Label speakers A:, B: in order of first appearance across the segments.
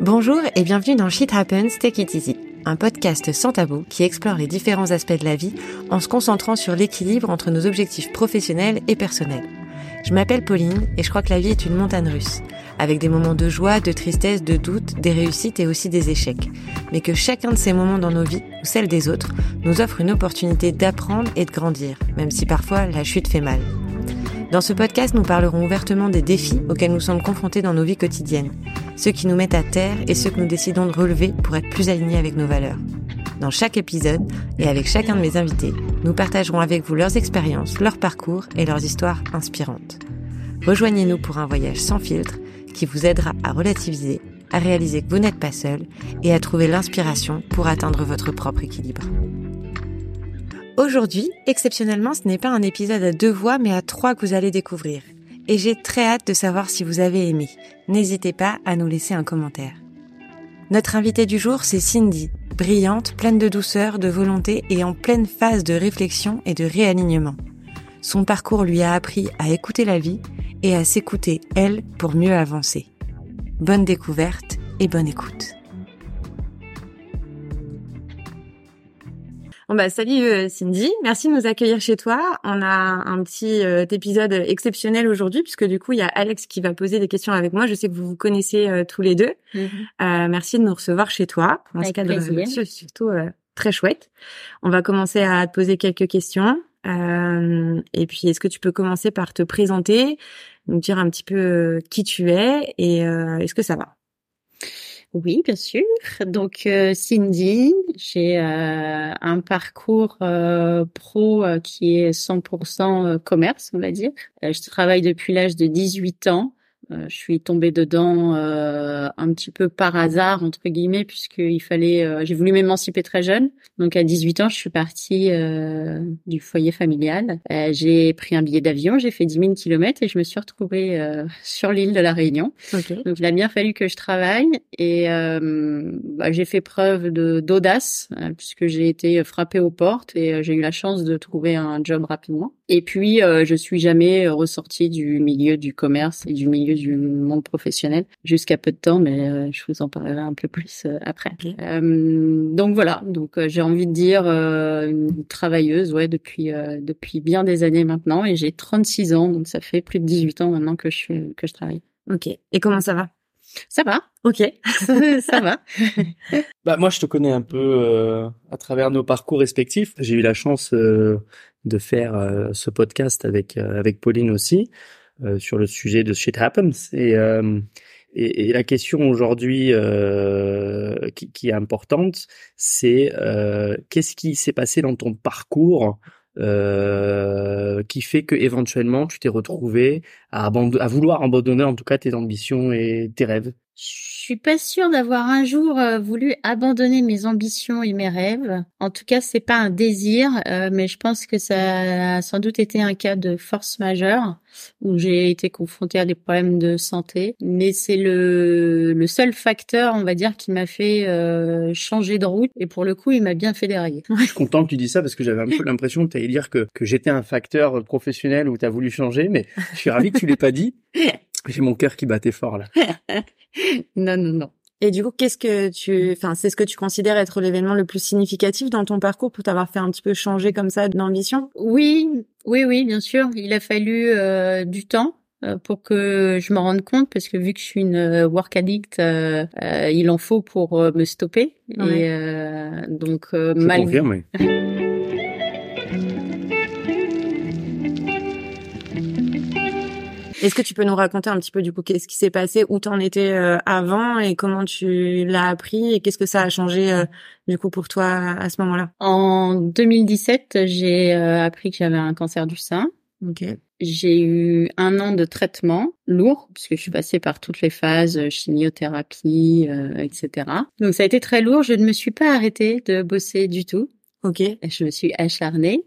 A: Bonjour et bienvenue dans Shit Happens, Take It Easy, un podcast sans tabou qui explore les différents aspects de la vie en se concentrant sur l'équilibre entre nos objectifs professionnels et personnels. Je m'appelle Pauline et je crois que la vie est une montagne russe, avec des moments de joie, de tristesse, de doute, des réussites et aussi des échecs. Mais que chacun de ces moments dans nos vies, ou celles des autres, nous offre une opportunité d'apprendre et de grandir, même si parfois la chute fait mal. Dans ce podcast, nous parlerons ouvertement des défis auxquels nous sommes confrontés dans nos vies quotidiennes, ceux qui nous mettent à terre et ceux que nous décidons de relever pour être plus alignés avec nos valeurs. Dans chaque épisode, et avec chacun de mes invités, nous partagerons avec vous leurs expériences, leurs parcours et leurs histoires inspirantes. Rejoignez-nous pour un voyage sans filtre qui vous aidera à relativiser, à réaliser que vous n'êtes pas seul et à trouver l'inspiration pour atteindre votre propre équilibre. Aujourd'hui, exceptionnellement, ce n'est pas un épisode à deux voix, mais à trois que vous allez découvrir. Et j'ai très hâte de savoir si vous avez aimé. N'hésitez pas à nous laisser un commentaire. Notre invitée du jour, c'est Cindy, brillante, pleine de douceur, de volonté et en pleine phase de réflexion et de réalignement. Son parcours lui a appris à écouter la vie et à s'écouter, elle, pour mieux avancer. Bonne découverte et bonne écoute. Bon bah salut euh, Cindy, merci de nous accueillir chez toi. On a un petit euh, épisode exceptionnel aujourd'hui puisque du coup il y a Alex qui va poser des questions avec moi. Je sais que vous vous connaissez euh, tous les deux. Mm-hmm. merci de nous recevoir chez toi.
B: Avec plaisir.
A: C'est surtout très chouette. On va commencer à te poser quelques questions. et puis est-ce que tu peux commencer par te présenter, nous dire un petit peu qui tu es et est-ce que ça va?
B: Oui, bien sûr. Donc euh, Cindy, j'ai euh, un parcours euh, pro qui est 100% commerce, on va dire. je travaille depuis l'âge de 18 ans euh, je suis tombée dedans euh, un petit peu par hasard entre guillemets puisqu'il fallait. Euh, j'ai voulu m'émanciper très jeune, donc à 18 ans, je suis partie du foyer familial. j'ai pris un billet d'avion, j'ai fait 10 000 kilomètres et je me suis retrouvée sur l'île de la Réunion. Donc il a bien fallu que je travaille et bah, j'ai fait preuve de d'audace puisque j'ai été frappée aux portes et j'ai eu la chance de trouver un job rapidement. Et puis je suis jamais ressortie du milieu du commerce et du milieu du monde professionnel jusqu'à peu de temps, mais euh, je vous en parlerai un peu plus euh, après. Euh, donc voilà, donc j'ai envie de dire une travailleuse, ouais, depuis depuis bien des années maintenant, et j'ai 36 ans, donc ça fait plus de 18 ans maintenant que je suis que je travaille.
A: Ok. Et comment ça va?
B: Ça va.
A: Ok.
B: ça va.
C: bah moi je te connais un peu à travers nos parcours respectifs. J'ai eu la chance de faire ce podcast avec avec Pauline aussi. Euh, sur le sujet de Shit Happens. Et, euh, et, et la question aujourd'hui euh, qui, qui, est importante, c'est qu'est-ce qui s'est passé dans ton parcours euh, qui fait que éventuellement tu t'es retrouvé à, à, vouloir abandonner en tout cas tes ambitions et tes rêves
B: Je suis pas sûre d'avoir un jour voulu abandonner mes ambitions et mes rêves. En tout cas, c'est pas un désir, euh, mais je pense que ça a sans doute été un cas de force majeure où j'ai été confrontée à des problèmes de santé. Mais c'est le, le seul facteur, on va dire, qui m'a fait euh, changer de route. Et pour le coup, il m'a bien fait dérailler.
C: Je suis content que tu dis ça parce que j'avais un peu l'impression que tu allais dire que, que j'étais un facteur professionnel où tu as voulu changer, mais je suis ravi que tu l'aies pas dit. J'ai mon cœur qui battait fort là.
B: non, non, non.
A: Et du coup, qu'est-ce que tu, enfin, c'est ce que tu considères être l'événement le plus significatif dans ton parcours pour t'avoir fait un petit peu changer comme ça d'ambition?
B: Oui, oui, oui, bien sûr. Il a fallu euh, du temps euh, pour que je me rende compte parce que vu que je suis une euh, work addict, il en faut pour me stopper. Et donc,
C: je malgré.
A: Est-ce que tu peux nous raconter un petit peu du coup qu'est-ce qui s'est passé, où t'en étais euh, avant et comment tu l'as appris et qu'est-ce que ça a changé euh, du coup pour toi à ce moment-là?
B: En 2017, j'ai euh, appris que j'avais un cancer du sein.
A: Ok.
B: J'ai eu un an de traitement lourd puisque je suis passée par toutes les phases chimiothérapie, etc. Donc ça a été très lourd. Je ne me suis pas arrêtée de bosser du tout.
A: Ok.
B: Je me suis acharnée.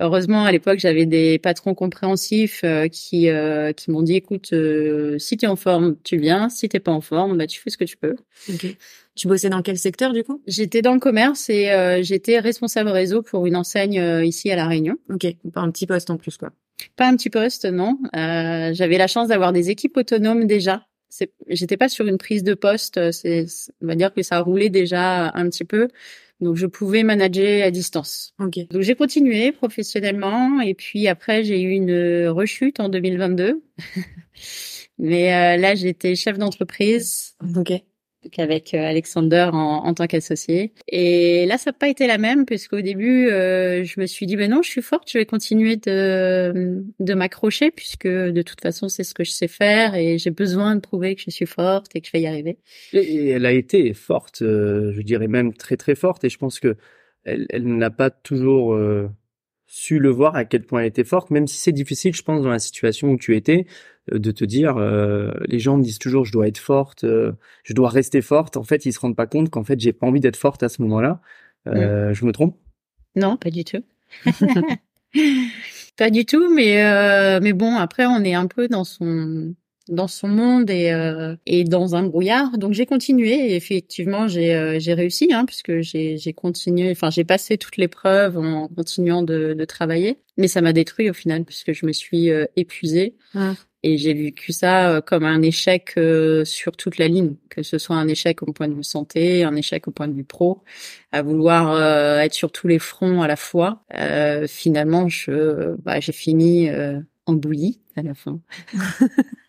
B: Heureusement, à l'époque, j'avais des patrons compréhensifs euh, qui euh, qui m'ont dit écoute, euh, si tu es en forme, tu viens. Si t'es pas en forme, bah tu fais ce que tu peux.
A: Ok. Tu bossais dans quel secteur du coup?
B: J'étais dans le commerce et j'étais responsable réseau pour une enseigne ici à la Réunion.
A: Ok. Pas un petit poste en plus quoi.
B: Pas un petit poste, non. j'avais la chance d'avoir des équipes autonomes déjà j'étais pas sur une prise de poste. C'est, on va dire que ça roulait déjà un petit peu. Donc je pouvais manager à distance.
A: Ok.
B: Donc j'ai continué professionnellement et puis après j'ai eu une rechute en 2022. Mais euh, là j'étais chef d'entreprise.
A: Ok
B: avec euh, Alexander en, en tant qu'associé. Et là, ça n'a pas été la même, puisqu'au début, euh, je me suis dit, ben non, je suis forte, je vais continuer de, de m'accrocher, puisque de toute façon, c'est ce que je sais faire, et j'ai besoin de prouver que je suis forte et que je vais y arriver.
C: Et elle a été forte, euh, je dirais même très très forte, et je pense que elle, elle n'a pas toujours su le voir à quel point elle était forte, même si c'est difficile, je pense, dans la situation où tu étais, euh, de te dire, euh, les gens me disent toujours, je dois être forte, euh, je dois rester forte. En fait, ils se rendent pas compte qu'en fait, j'ai pas envie d'être forte à ce moment-là. Euh, Je me trompe?
B: Non, pas du tout. pas du tout, mais mais bon, après, on est un peu dans son dans son monde et, euh, et dans un brouillard. Donc j'ai continué et effectivement j'ai euh, j'ai réussi hein, puisque j'ai j'ai continué. Enfin j'ai passé toutes les preuves en continuant de, de travailler, mais ça m'a détruit au final puisque je me suis euh, épuisée. Et j'ai vécu ça euh, comme un échec sur toute la ligne, que ce soit un échec au point de vue santé, un échec au point de vue pro, à vouloir être sur tous les fronts à la fois. finalement, je, bah, j'ai fini en bouillie à la fin.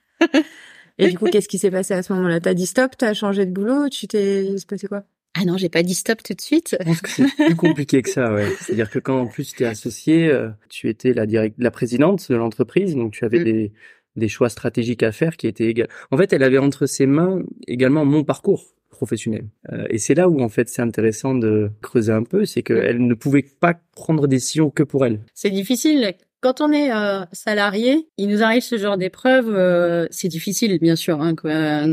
A: Et du coup, qu'est-ce qui s'est passé à ce moment-là? T'as dit stop, t'as changé de boulot, tu t'es, passé quoi?
B: Ah non, j'ai pas dit stop tout de suite.
C: Je pense que c'est plus compliqué que ça, ouais. C'est-à-dire que quand en plus tu es associé, euh, tu étais la direct, la présidente de l'entreprise, donc tu avais mm. des, des choix stratégiques à faire qui étaient égales. En fait, elle avait entre ses mains également mon parcours professionnel. Euh, et c'est là où en fait c'est intéressant de creuser un peu, c'est qu'elle mm. ne pouvait pas prendre des décisions que pour elle.
B: C'est difficile quand on est euh, salarié, il nous arrive ce genre d'épreuve. Euh, c'est difficile, bien sûr. Hein, quoi.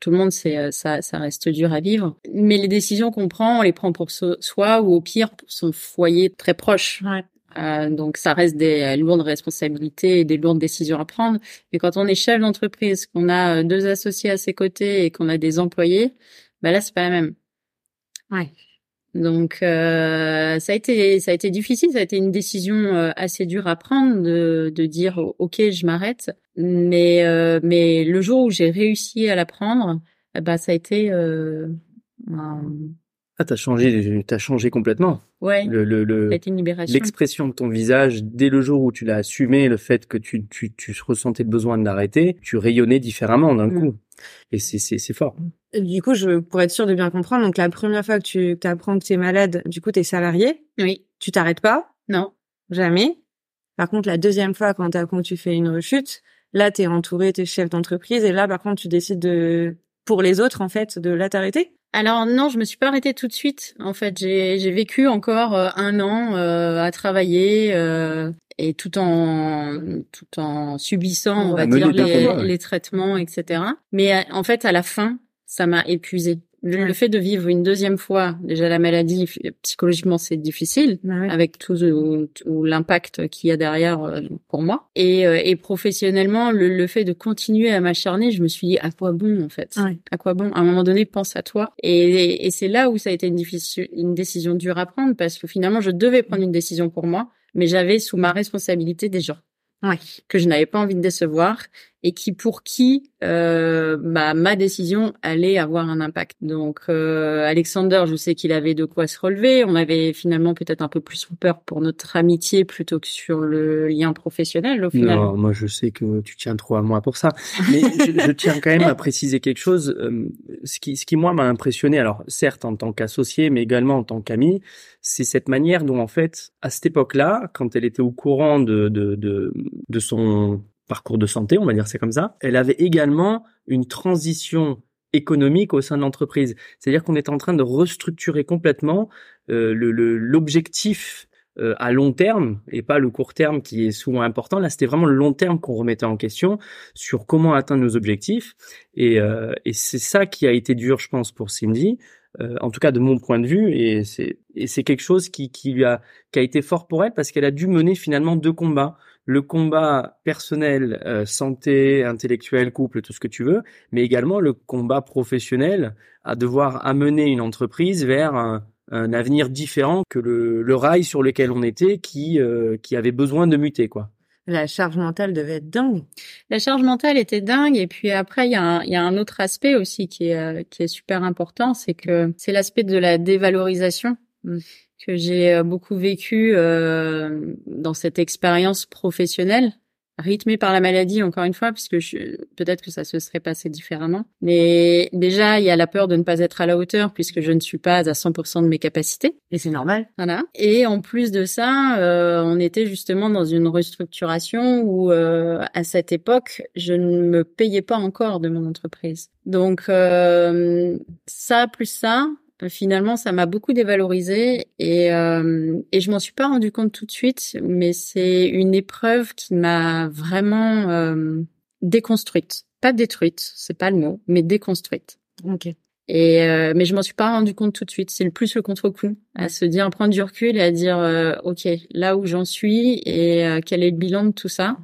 B: Tout le monde, c'est euh, ça, ça reste dur à vivre. Mais les décisions qu'on prend, on les prend pour soi ou au pire pour son foyer très proche.
A: Ouais.
B: Euh, donc ça reste des lourdes responsabilités et des lourdes décisions à prendre. Mais quand on est chef d'entreprise, qu'on a deux associés à ses côtés et qu'on a des employés, bah là c'est pas la même.
A: Ouais.
B: Donc euh, ça a été ça a été difficile, ça a été une décision euh, assez dure à prendre de, de dire ok je m'arrête, mais euh, mais le jour où j'ai réussi à la prendre, bah ça a été euh,
C: ah t'as changé t'as changé complètement.
B: Ouais.
C: Le le, le l'expression de ton visage dès le jour où tu l'as assumé, le fait que tu tu tu ressentais le besoin de l'arrêter, tu rayonnais différemment d'un mm. coup. Et c'est fort.
A: Du coup, je pour être sûr de bien comprendre, donc la première fois que tu apprends que tu es malade, du coup, tu es salarié.
B: Oui.
A: Tu t'arrêtes pas
B: Non.
A: Jamais. Par contre, la deuxième fois, quand, quand tu fais une rechute, là, tu es entouré, tu es chef d'entreprise, et là, par contre, tu décides de, pour les autres, en fait, de là t'arrêter
B: alors non, je me suis pas arrêtée tout de suite. En fait, j'ai vécu encore euh, un an euh, à travailler euh, et tout en tout en subissant, on va dire les, les, traitements, etc. Mais en fait, à la fin, ça m'a épuisé. Le, fait de vivre une deuxième fois déjà la maladie psychologiquement c'est difficile avec tout, l'impact qu'il y a derrière euh, pour moi. Et, euh, et professionnellement le, le, fait de continuer à m'acharner je me suis dit à quoi bon en fait? À quoi bon? À un moment donné pense à toi. Et, et, c'est là où ça a été une, une décision dure à prendre parce que finalement je devais prendre une décision pour moi mais j'avais sous ma responsabilité des gens
A: ouais.
B: que je n'avais pas envie de décevoir et qui pour qui euh, bah, ma décision allait avoir un impact. Donc euh, Alexander, je sais qu'il avait de quoi se relever. On avait finalement peut-être un peu plus peur pour notre amitié plutôt que sur le lien professionnel au final.
C: Non, moi je sais que tu tiens trop à moi pour ça. Mais je, tiens quand même à préciser quelque chose. Euh, ce qui, ce qui moi m'a impressionné, alors certes en tant qu'associé, mais également en tant qu'ami, c'est cette manière dont en fait à cette époque-là, quand elle était au courant de, de, de, de son parcours de santé, on va dire c'est comme ça, elle avait également une transition économique au sein de l'entreprise. C'est-à-dire qu'on est en train de restructurer complètement euh, l'objectif euh, à long terme et pas le court terme qui est souvent important. Là, c'était vraiment le long terme qu'on remettait en question sur comment atteindre nos objectifs. Et, euh, c'est ça qui a été dur, je pense, pour Cindy. En tout cas de mon point de vue, et c'est quelque chose qui a été fort pour elle parce qu'elle a dû mener finalement deux combats le combat personnel, euh, santé, intellectuel, couple, tout ce que tu veux, mais également le combat professionnel à devoir amener une entreprise vers un, avenir différent que le, rail sur lequel on était qui, euh, qui avait besoin de muter, quoi.
A: La charge mentale devait être dingue.
B: La charge mentale était dingue. Et puis après, il y, a un, y a un autre aspect aussi qui est, euh, qui est super important, c'est que c'est l'aspect de la dévalorisation. Que j'ai euh, beaucoup vécu euh, dans cette expérience professionnelle rythmé par la maladie encore une fois puisque peut-être que ça se serait passé différemment. Mais déjà il y a la peur de ne pas être à la hauteur puisque je ne suis pas à 100% de mes capacités.
A: Et c'est normal.
B: Voilà. Et en plus de ça euh, on était justement dans une restructuration où euh, à cette époque je ne me payais pas encore de mon entreprise. Donc euh, ça plus ça finalement, ça m'a beaucoup dévalorisé et euh, et je m'en suis pas rendu compte tout de suite, mais c'est une épreuve qui m'a vraiment euh, déconstruite, pas détruite, c'est pas le mot, mais déconstruite.
A: Ok.
B: Et euh, mais je m'en suis pas rendu compte tout de suite. C'est le plus le contre-coup à se dire, prendre du recul et à dire, euh, ok, là où j'en suis et euh, quel est le bilan de tout ça,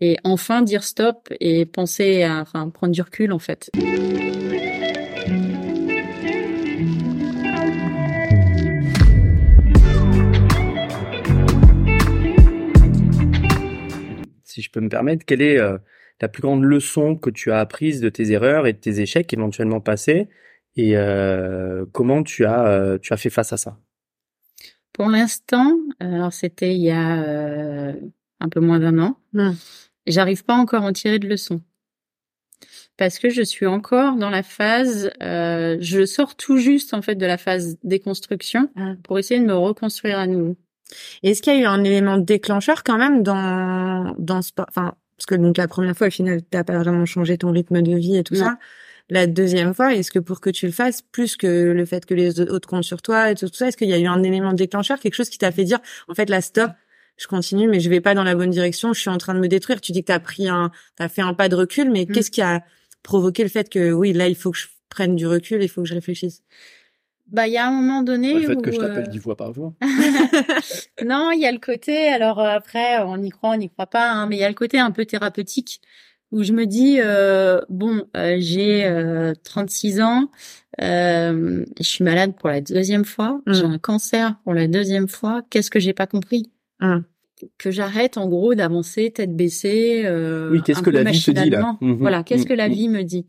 B: et enfin dire stop et penser à, enfin, prendre du recul en fait.
C: Peux me permettre, quelle est euh, la plus grande leçon que tu as apprise de tes erreurs et de tes échecs éventuellement passés et euh, comment tu as euh, tu as fait face à ça?
B: Pour l'instant, alors c'était il y a un peu moins d'un an. Mmh. J'arrive pas encore à en tirer de leçons parce que je suis encore dans la phase, je sors tout juste en fait de la phase déconstruction mmh. pour essayer de me reconstruire à nouveau.
A: Est-ce qu'il y a eu un élément déclencheur quand même dans dans ce enfin parce que donc la première fois au final t'as pas vraiment changé ton rythme de vie et tout ça. La deuxième fois, est-ce que pour que tu le fasses, plus que le fait que les autres comptent sur toi et tout, ça, est-ce qu'il y a eu un élément déclencheur, quelque chose qui t'a fait dire, en fait, là, stop, je continue, mais je vais pas dans la bonne direction, je suis en train de me détruire. Tu dis que t'as pris un, t'as fait un pas de recul, mais mmh. qu'est-ce qui a provoqué le fait que, oui, là, il faut que je prenne du recul, il faut que je réfléchisse?
B: Bah, il y a un moment donné.
C: Le fait que je t'appelle euh, dix fois par jour.
B: non, il y a le côté. Alors euh, après, on y croit, on n'y croit pas, hein, mais il y a le côté un peu thérapeutique où je me dis euh, bon, euh, j'ai 36 ans, je suis malade pour la deuxième fois, mmh. j'ai un cancer pour la deuxième fois. Qu'est-ce que j'ai pas compris? Mmh. Que j'arrête en gros d'avancer tête baissée.
C: oui, qu'est-ce que la vie te dit là?
B: mmh, Voilà, qu'est-ce que la vie me dit?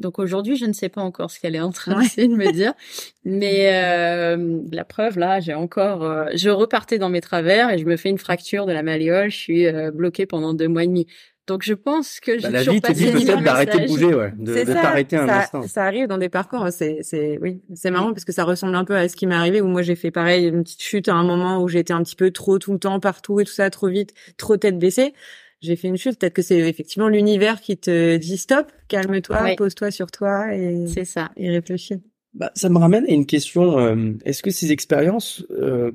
B: Donc aujourd'hui, je ne sais pas encore ce qu'elle est en train de me dire, mais euh, la preuve là, j'ai encore, euh, je repartais dans mes travers et je me fais une fracture de la malléole. Je suis euh, bloquée pendant deux mois et demi. Donc je pense que bah,
C: la vie te dit peut-être d'arrêter de bouger, ouais, de, t'arrêter un
A: ça,
C: instant.
A: Ça arrive dans des parcours, c'est c'est oui, c'est marrant parce que ça ressemble un peu à ce qui m'est arrivé où moi j'ai fait pareil une petite chute à un moment où j'étais un petit peu trop tout le temps partout et tout ça trop vite, trop tête baissée j'ai fait une chute. Peut-être que c'est effectivement l'univers qui te dit stop, calme-toi, pose-toi sur toi et
B: c'est ça
A: et réfléchis.
C: Bah, ça me ramène à une question. Euh, est-ce que ces expériences euh,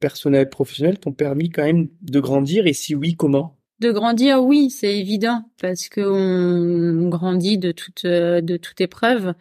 C: personnelles, professionnelles, t'ont permis quand même de grandir Et si oui, comment?
B: De grandir, oui, c'est évident parce que on, grandit de toute de toute épreuve.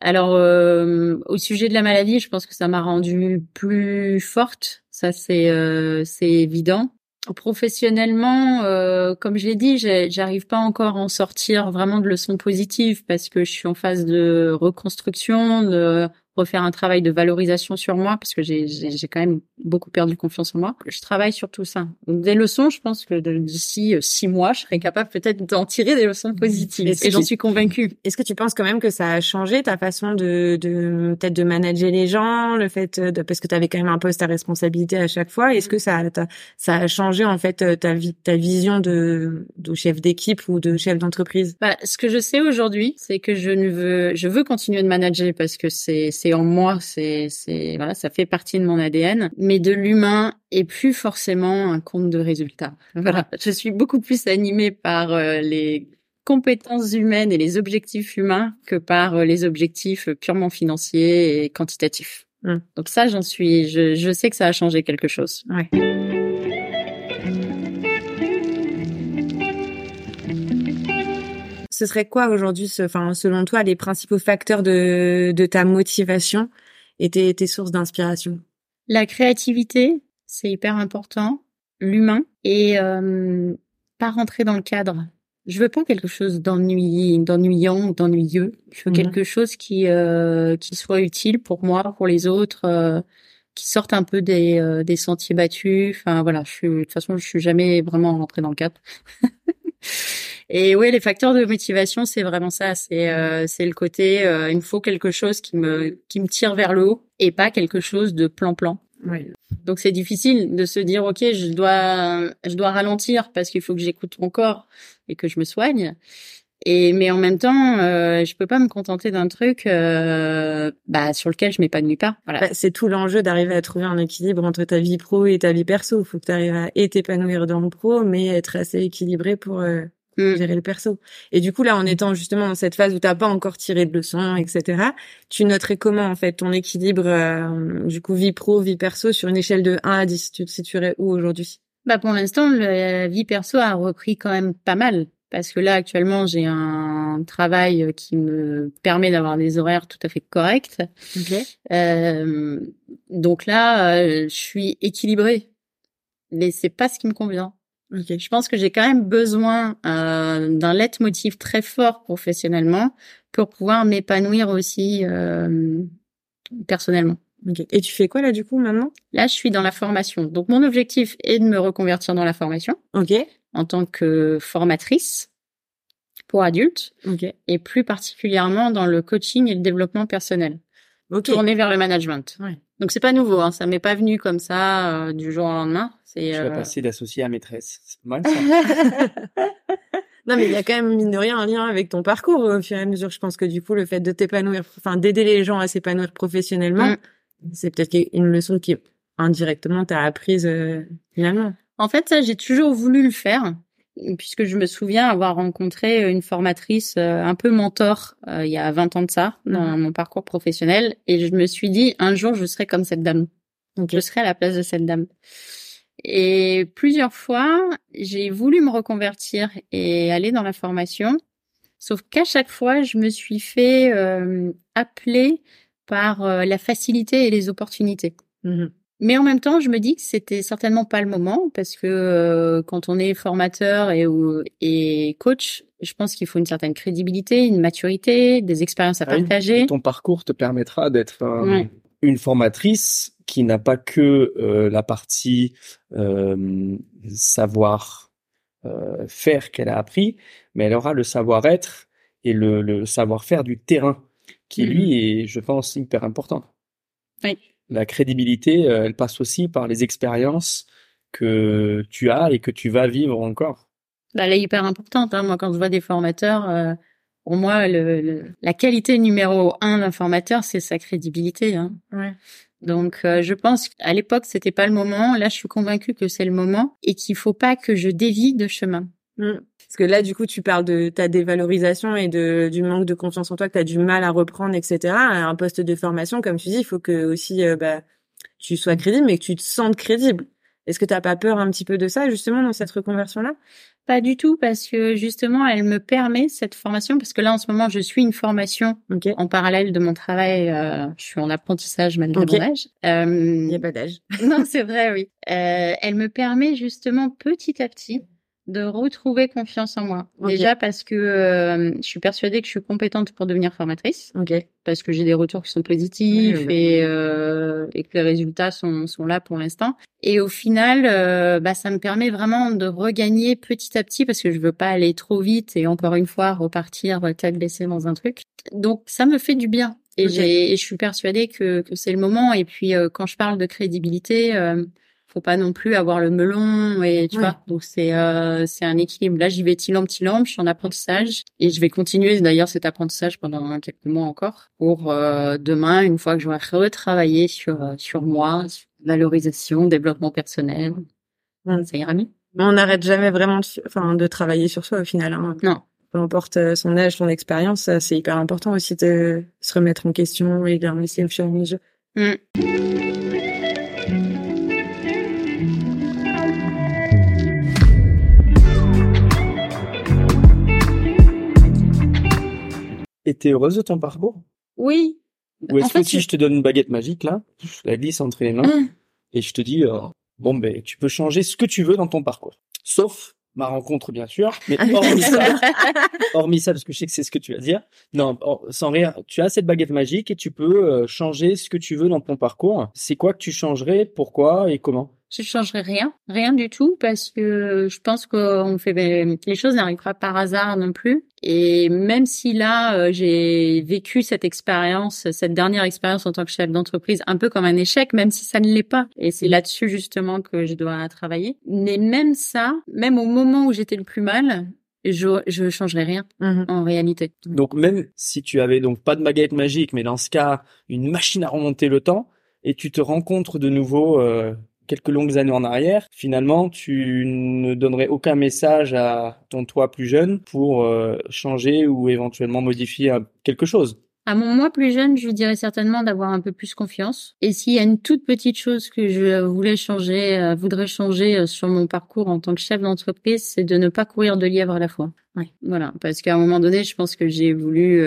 B: Alors, euh, au sujet de la maladie, je pense que ça m'a rendue plus forte. Ça, c'est euh, c'est évident. Professionnellement, euh, comme je l'ai dit, j'arrive pas encore à en sortir vraiment de leçons positives parce que je suis en phase de reconstruction, de refaire un travail de valorisation sur moi parce que j'ai quand même beaucoup perdu confiance en moi. Je travaille sur tout ça. Des leçons, je pense que d'ici euh, six mois, je serai capable peut-être d'en tirer des leçons positives. Et j'en suis convaincue.
A: Est-ce que tu penses quand même que ça a changé ta façon de, de peut-être de manager les gens, le fait de parce que tu avais quand même un poste à responsabilité à chaque fois. Est-ce que ça a, ça a changé en fait ta ta vision de, de chef d'équipe ou de chef d'entreprise?
B: Bah, ce que je sais aujourd'hui, c'est que je ne veux je veux continuer de manager parce que c'est c'est en moi, c'est c'est voilà, ça fait partie de mon ADN, mais de l'humain et plus forcément un compte de résultats. Voilà, je suis beaucoup plus animée par euh, les compétences humaines et les objectifs humains que par euh, les objectifs purement financiers et quantitatifs. Hum. Donc ça, j'en suis, je, je sais que ça a changé quelque chose.
A: Ouais. Ce serait quoi aujourd'hui, enfin, selon toi, les principaux facteurs de, de ta motivation et tes, tes sources d'inspiration?
B: La créativité, c'est hyper important. L'humain et euh, pas rentrer dans le cadre. Je veux pas quelque chose d'ennuyant, d'ennuyant, d'ennuyeux. Je veux mhm. quelque chose qui euh, qui soit utile pour moi, pour les autres. Euh, qui sortent un peu des, des sentiers battus. Enfin voilà, je suis, de toute façon, je suis jamais vraiment rentrée dans le cap. Et oui, les facteurs de motivation, c'est vraiment ça. C'est euh, c'est le côté, euh, il me faut quelque chose qui me qui me tire vers le haut et pas quelque chose de plan-plan.
A: Oui.
B: Donc c'est difficile de se dire ok, je dois je dois ralentir parce qu'il faut que j'écoute mon corps et que je me soigne. Et mais en même temps, euh, je peux pas me contenter d'un truc euh, bah, sur lequel je m'épanouis pas. Voilà.
A: Bah, c'est tout l'enjeu d'arriver à trouver un équilibre entre ta vie pro et ta vie perso. Faut que tu arrives à et t'épanouir dans le pro, mais être assez équilibré pour euh,
B: Mm.
A: gérer le perso. Et du coup, là, en étant justement dans cette phase où t'as pas encore tiré de leçons, etc., tu noterais comment, en fait, ton équilibre, euh, du coup, vie pro, vie perso, sur une échelle de 1 à 10 Tu te situerais où aujourd'hui?
B: Bah pour l'instant, la vie perso a repris quand même pas mal parce que là actuellement j'ai un travail qui me permet d'avoir des horaires tout à fait corrects. Euh, donc là, euh, je suis équilibrée, mais c'est pas ce qui me convient.
A: Ok.
B: Je pense que j'ai quand même besoin euh, d'un leitmotiv très fort professionnellement pour pouvoir m'épanouir aussi euh, personnellement.
A: Ok. Et tu fais quoi là, du coup, maintenant?
B: Là, je suis dans la formation. Donc mon objectif est de me reconvertir dans la formation
A: Ok.
B: en tant que formatrice pour adultes
A: Ok.
B: et plus particulièrement dans le coaching et le développement personnel,
A: Ok.
B: tourné vers le management.
A: Ouais.
B: Donc c'est pas nouveau, hein, ça m'est pas venu comme ça euh, du jour au lendemain. C'est
C: Je
B: euh,
C: vais passer d'associé à maîtresse. C'est mal ça.
A: non, mais il y a quand même, mine de rien, un lien avec ton parcours au fur et à mesure. Je pense que du coup, le fait de t'épanouir, enfin, d'aider les gens à s'épanouir professionnellement,
B: Mm.
A: c'est peut-être une leçon qui, indirectement, t'as apprise, euh, finalement.
B: En fait, ça, j'ai toujours voulu le faire, puisque je me souviens avoir rencontré une formatrice euh, un peu mentor euh, il y a 20 ans de ça, dans
A: Mhm.
B: mon parcours professionnel, et je me suis dit, un jour, je serai comme cette dame.
A: Ok.
B: Je serai à la place de cette dame. Et plusieurs fois, j'ai voulu me reconvertir et aller dans la formation, sauf qu'à chaque fois, je me suis fait euh, appeler par euh, la facilité et les opportunités.
A: Mhm.
B: Mais en même temps, je me dis que c'était certainement pas le moment parce que euh, quand on est formateur et, ou- et coach, je pense qu'il faut une certaine crédibilité, une maturité, des expériences à
C: Ah
B: partager.
C: et Ton parcours te permettra d'être
B: Ouais.
C: une formatrice qui n'a pas que euh, la partie euh, savoir faire qu'elle a appris, mais elle aura le savoir-être et le, le savoir-faire du terrain, qui
B: Mhm.
C: lui est, je pense, hyper important.
B: Oui.
C: La crédibilité, euh, elle passe aussi par les expériences que tu as et que tu vas vivre encore.
B: Bah, elle est hyper importante. Hein. Moi, quand je vois des formateurs, euh, pour moi, le, le- la qualité numéro un d'un formateur, c'est sa crédibilité. Hein.
A: Ouais.
B: Donc, euh, je pense qu'à l'époque, c'était pas le moment. Là, je suis convaincue que c'est le moment et qu'il faut pas que je dévie de chemin.
A: Mm. Parce que là, du coup, tu parles de ta dévalorisation et de du manque de confiance en toi que tu as du mal à reprendre, etc. Un poste de formation, comme tu dis, il faut que aussi euh, bah, tu sois crédible, mais que tu te sentes crédible. Est-ce que t'as pas peur un petit peu de ça, justement, dans cette reconversion-là?
B: Pas du tout, parce que justement, elle me permet cette formation, parce que là, en ce moment, je suis une formation en parallèle de mon travail. euh, je suis en apprentissage malgré
A: Ok.
B: mon âge. Euh,
A: Il y a pas d'âge.
B: non, c'est vrai, oui. Elle me permet justement petit à petit de retrouver confiance en moi. Déjà parce que euh, je suis persuadée que je suis compétente pour devenir formatrice,
A: Ok.
B: parce que j'ai des retours qui sont positifs
A: Oui, oui.
B: et, euh, et que les résultats sont, sont là pour l'instant. Et au final, euh, bah, ça me permet vraiment de regagner petit à petit, parce que je veux pas aller trop vite et encore une fois repartir euh, tête baissée dans un truc. Donc ça me fait du bien. Et,
A: Ok.
B: j'ai, et je suis persuadée que, que c'est le moment. Et puis euh, quand je parle de crédibilité, euh, faut pas non plus avoir le melon et tu
A: Ouais.
B: vois. Donc c'est euh, c'est un équilibre. Là, j'y vais petit lampe petit lampe. Je suis en apprentissage et je vais continuer d'ailleurs cet apprentissage pendant quelques mois encore pour euh, demain, une fois que j'aurai retravaillé sur euh, sur moi, sur valorisation, développement personnel, ça ira mieux.
A: Mais on n'arrête jamais vraiment de, enfin, de travailler sur soi au final. Hein.
B: Non.
A: Peu importe euh, son âge, son expérience, c'est hyper important aussi de se remettre en question et de essayer au fur et à mesure.
B: Mm.
C: Et t'es heureuse de ton parcours?
B: Oui.
C: Ou est-ce
B: En fait,
C: que si je te donne une baguette magique là, je la glisse entre les mains
B: Mm.
C: et je te dis euh, bon ben tu peux changer ce que tu veux dans ton parcours, sauf ma rencontre bien sûr, mais hormis ça, hormis ça parce que je sais que c'est ce que tu vas dire. Non, sans rire, tu as cette baguette magique et tu peux euh, changer ce que tu veux dans ton parcours. C'est quoi que tu changerais, pourquoi? Et comment?
B: Je changerais rien, rien du tout, parce que je pense qu'on fait les choses n'arrivent pas par hasard non plus. Et même si là euh, j'ai vécu cette expérience, cette dernière expérience en tant que chef d'entreprise, un peu comme un échec, même si ça ne l'est pas. Et c'est là-dessus justement que je dois travailler. Mais même ça, même au moment où j'étais le plus mal, je je changerais rien mmh en réalité.
C: Donc même si tu avais donc pas de baguette magique, mais dans ce cas une machine à remonter le temps et tu te rencontres de nouveau euh, quelques longues années en arrière, finalement, tu ne donnerais aucun message à ton toi plus jeune pour euh, changer ou éventuellement modifier euh, quelque chose.
B: À mon moi plus jeune, je dirais certainement d'avoir un peu plus confiance. Et s'il y a une toute petite chose que je voulais changer, euh, voudrais changer sur mon parcours en tant que chef d'entreprise, c'est de ne pas courir de lièvre à la fois. Ouais. Voilà, parce qu'à un moment donné, je pense que j'ai voulu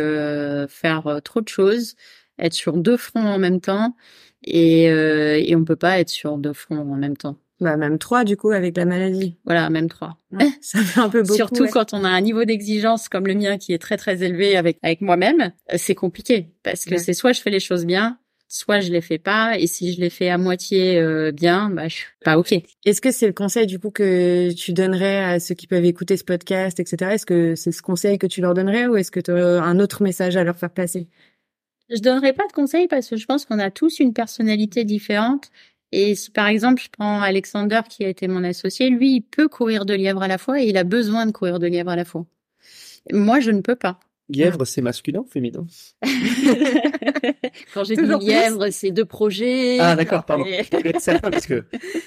B: faire trop de choses, être sur deux fronts en même temps et, euh, et on peut pas être sur deux fronts en même temps.
A: Bah même trois du coup avec la maladie.
B: Voilà, même trois.
A: ça fait un peu beaucoup.
B: Surtout quand on a un niveau d'exigence comme le mien qui est très très élevé avec avec moi-même, euh, c'est compliqué parce que c'est soit je fais les choses bien, soit je les fais pas et si je les fais à moitié euh, bien, bah je suis pas ok.
A: Est-ce que c'est le conseil du coup que tu donnerais à ceux qui peuvent écouter ce podcast, etc. Est-ce que c'est ce conseil que tu leur donnerais ou est-ce que tu as un autre message à leur faire passer?
B: Je donnerai pas de conseils parce que je pense qu'on a tous une personnalité différente. Et si par exemple je prends Alexander qui a été mon associé, lui il peut courir de lièvre à la fois et il a besoin de courir de lièvre à la fois. Moi je ne peux pas.
C: Lièvre, c'est masculin ou féminin?
B: Quand j'ai dit lièvre, c'est deux projets.
C: Ah d'accord, pardon. parce que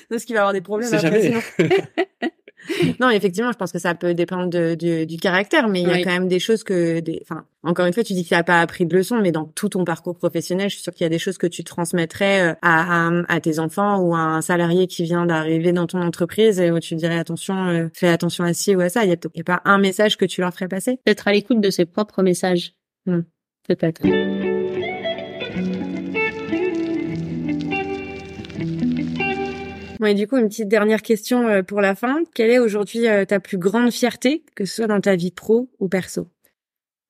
A: parce qu'il va avoir des problèmes.
C: C'est jamais.
A: non, effectivement, je pense que ça peut dépendre de, du caractère, mais il y a quand même des choses que, des, enfin, encore une fois, tu dis que tu n'as pas appris de leçons, mais dans tout ton parcours professionnel, je suis sûre qu'il y a des choses que tu transmettrais euh, à, à, tes enfants ou à un salarié qui vient d'arriver dans ton entreprise et où tu dirais attention, euh, fais attention à ci ou à ça. Il n'y a, pas un message que tu leur ferais passer?
B: Peut-être à l'écoute de ses propres messages. Hmm. Peut-être.
A: Et du coup, une petite dernière question euh, pour la fin. Quelle est aujourd'hui euh, ta plus grande fierté, que ce soit dans ta vie pro ou perso?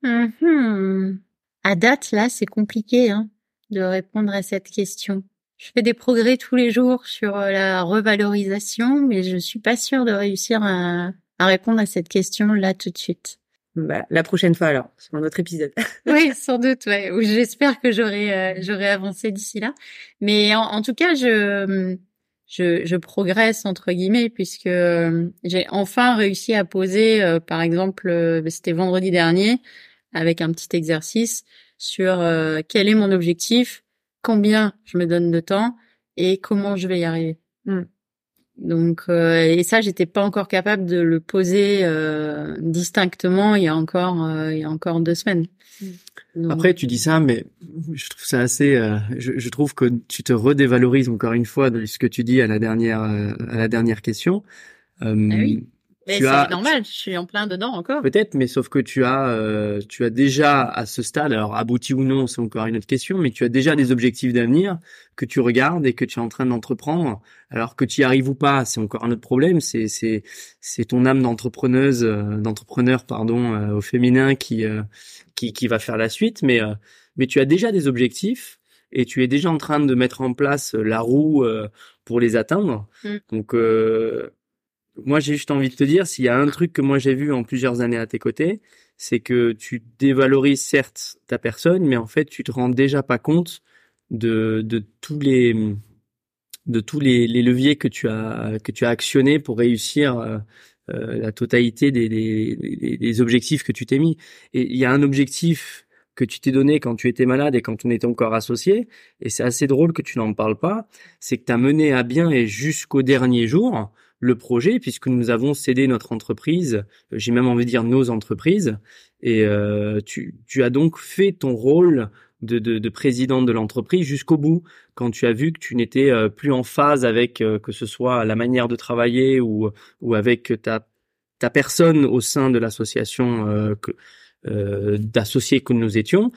B: Mm-hmm. À date, là, c'est compliqué hein, de répondre à cette question. Je fais des progrès tous les jours sur euh, la revalorisation, mais je suis pas sûre de réussir à, répondre à cette question là tout de suite.
A: Bah, la prochaine fois alors, sur un autre épisode.
B: oui, sans doute, ouais. J'espère que j'aurai j'aurai avancé d'ici là. Mais en, tout cas, je je, progresse entre guillemets puisque euh, j'ai enfin réussi à poser, euh, par exemple, euh, c'était vendredi dernier, avec un petit exercice sur quel est mon objectif, combien je me donne de temps et comment je vais y arriver. Mm. Donc et ça j'étais pas encore capable de le poser distinctement il y a encore il y a encore deux semaines. Mm.
C: Après, tu dis ça, mais je trouve ça assez. Euh, je, je, trouve que tu te redévalorises encore une fois de ce que tu dis à la dernière euh, à la dernière question.
B: Euh, ah oui. Mais c'est normal, je suis en plein dedans encore.
C: Peut-être, mais sauf que tu as, euh, tu as déjà à ce stade, alors abouti ou non, c'est encore une autre question, mais tu as déjà des objectifs d'avenir que tu regardes et que tu es en train d'entreprendre. Alors que tu y arrives ou pas, c'est encore un autre problème. C'est c'est c'est ton âme d'entrepreneuse, d'entrepreneur pardon, au féminin qui qui, va faire la suite, mais euh, mais tu as déjà des objectifs et tu es déjà en train de mettre en place la roue euh, pour les atteindre. Mm. Donc euh, moi j'ai juste envie de te dire s'il y a un truc que moi j'ai vu en plusieurs années à tes côtés, c'est que tu dévalorises certes ta personne, mais en fait tu te rends déjà pas compte de, de tous les de tous les, les leviers que tu as que tu as actionnés pour réussir euh, la totalité des, des, des, objectifs que tu t'es mis. Et il y a un objectif que tu t'es donné quand tu étais malade et quand on était encore associé, et c'est assez drôle que tu n'en parles pas, c'est que tu as mené à bien et jusqu'au dernier jour le projet, puisque nous avons cédé notre entreprise, j'ai même envie de dire nos entreprises, et euh, tu, as donc fait ton rôle de, de, de présidente de l'entreprise jusqu'au bout, quand tu as vu que tu n'étais euh, plus en phase avec euh, que ce soit la manière de travailler ou, avec ta, personne au sein de l'association euh, euh, d'associés que nous étions,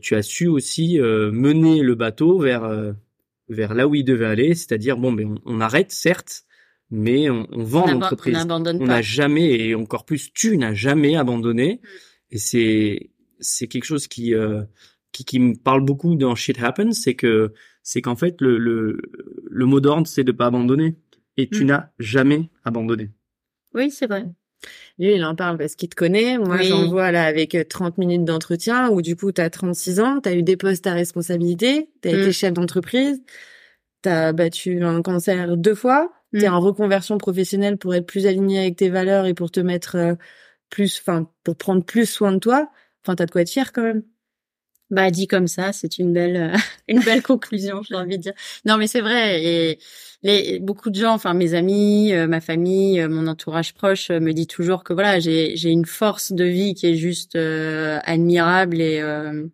C: tu as su aussi mener le bateau vers là où il devait aller, c'est-à-dire bon, mais on, arrête certes, mais on, on vend l'entreprise.
B: on n'abandonne
C: On
B: pas.
C: n'a jamais, et encore plus, tu n'as jamais abandonné.
B: Mm.
C: Et c'est, c'est quelque chose qui, euh, qui, qui me parle beaucoup dans Shit Happens, c'est que, c'est qu'en fait, le, le, le mot d'ordre, c'est de pas abandonner. Et tu
B: Mm.
C: n'as jamais abandonné.
B: Oui, c'est vrai.
A: Lui, il en parle parce qu'il te connaît. Moi,
B: Oui.
A: j'en vois là avec euh, 30 minutes d'entretien où du coup, tu as 36 ans, tu as eu des postes à responsabilité, tu as
B: Mm.
A: été chef d'entreprise, tu as battu un cancer deux fois, tu es
B: Mm.
A: en reconversion professionnelle pour être plus aligné avec tes valeurs et pour te mettre euh, plus, enfin, pour prendre plus soin de toi. Enfin, t'as de quoi être fier quand même.
B: Bah dit comme ça, c'est une belle euh, une belle conclusion, j'ai envie de dire. Non mais c'est vrai et les beaucoup de gens, enfin mes amis, euh, ma famille, euh, mon entourage proche me dit toujours que voilà, j'ai j'ai une force de vie qui est juste euh, admirable et euh,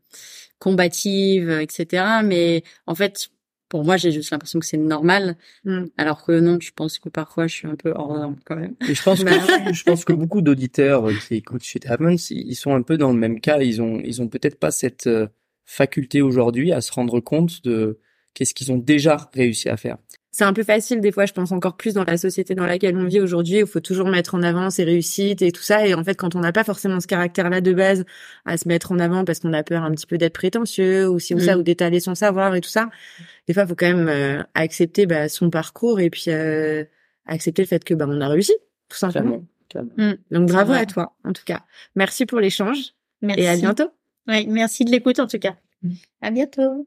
B: combative, etc. Mais en fait, pour moi, j'ai juste l'impression que c'est normal,
A: Mm.
B: alors que non, je pense que parfois je suis un peu hors norme quand même.
C: Et je pense que,
A: Bah
C: je pense que beaucoup d'auditeurs qui écoutent Shit Happens, ils ils sont un peu dans le même cas. Ils ont, ils ont peut-être pas cette euh, faculté aujourd'hui à se rendre compte de qu'est-ce qu'ils ont déjà réussi à faire.
A: C'est un peu facile des fois, je pense encore plus dans la société dans laquelle on vit aujourd'hui, où il faut toujours mettre en avant ses réussites et tout ça. Et en fait, quand on n'a pas forcément ce caractère-là de base à se mettre en avant parce qu'on a peur un petit peu d'être prétentieux ou si ou ça
B: Mm.
A: ou d'étaler son savoir et tout ça, des fois, il faut quand même euh, accepter bah, son parcours et puis euh, accepter le fait que bah, on a réussi, tout simplement.
C: Clairement.
A: Donc bravo à toi, en tout cas. Merci pour l'échange
B: Merci.
A: et à bientôt.
B: Ouais, merci de l'écoute en tout cas. À bientôt.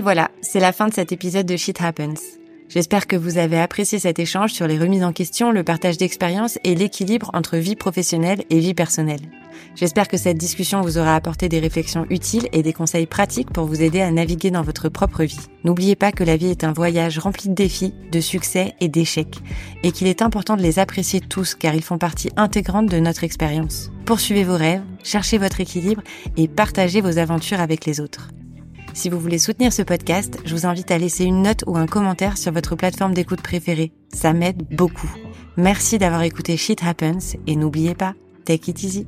A: Et voilà, c'est la fin de cet épisode de Shit Happens. J'espère que vous avez apprécié cet échange sur les remises en question, le partage d'expériences et l'équilibre entre vie professionnelle et vie personnelle. J'espère que cette discussion vous aura apporté des réflexions utiles et des conseils pratiques pour vous aider à naviguer dans votre propre vie. N'oubliez pas que la vie est un voyage rempli de défis, de succès et d'échecs, et qu'il est important de les apprécier tous car ils font partie intégrante de notre expérience. Poursuivez vos rêves, cherchez votre équilibre et partagez vos aventures avec les autres. Si vous voulez soutenir ce podcast, je vous invite à laisser une note ou un commentaire sur votre plateforme d'écoute préférée. Ça m'aide beaucoup. Merci d'avoir écouté Shit Happens et n'oubliez pas, take it easy.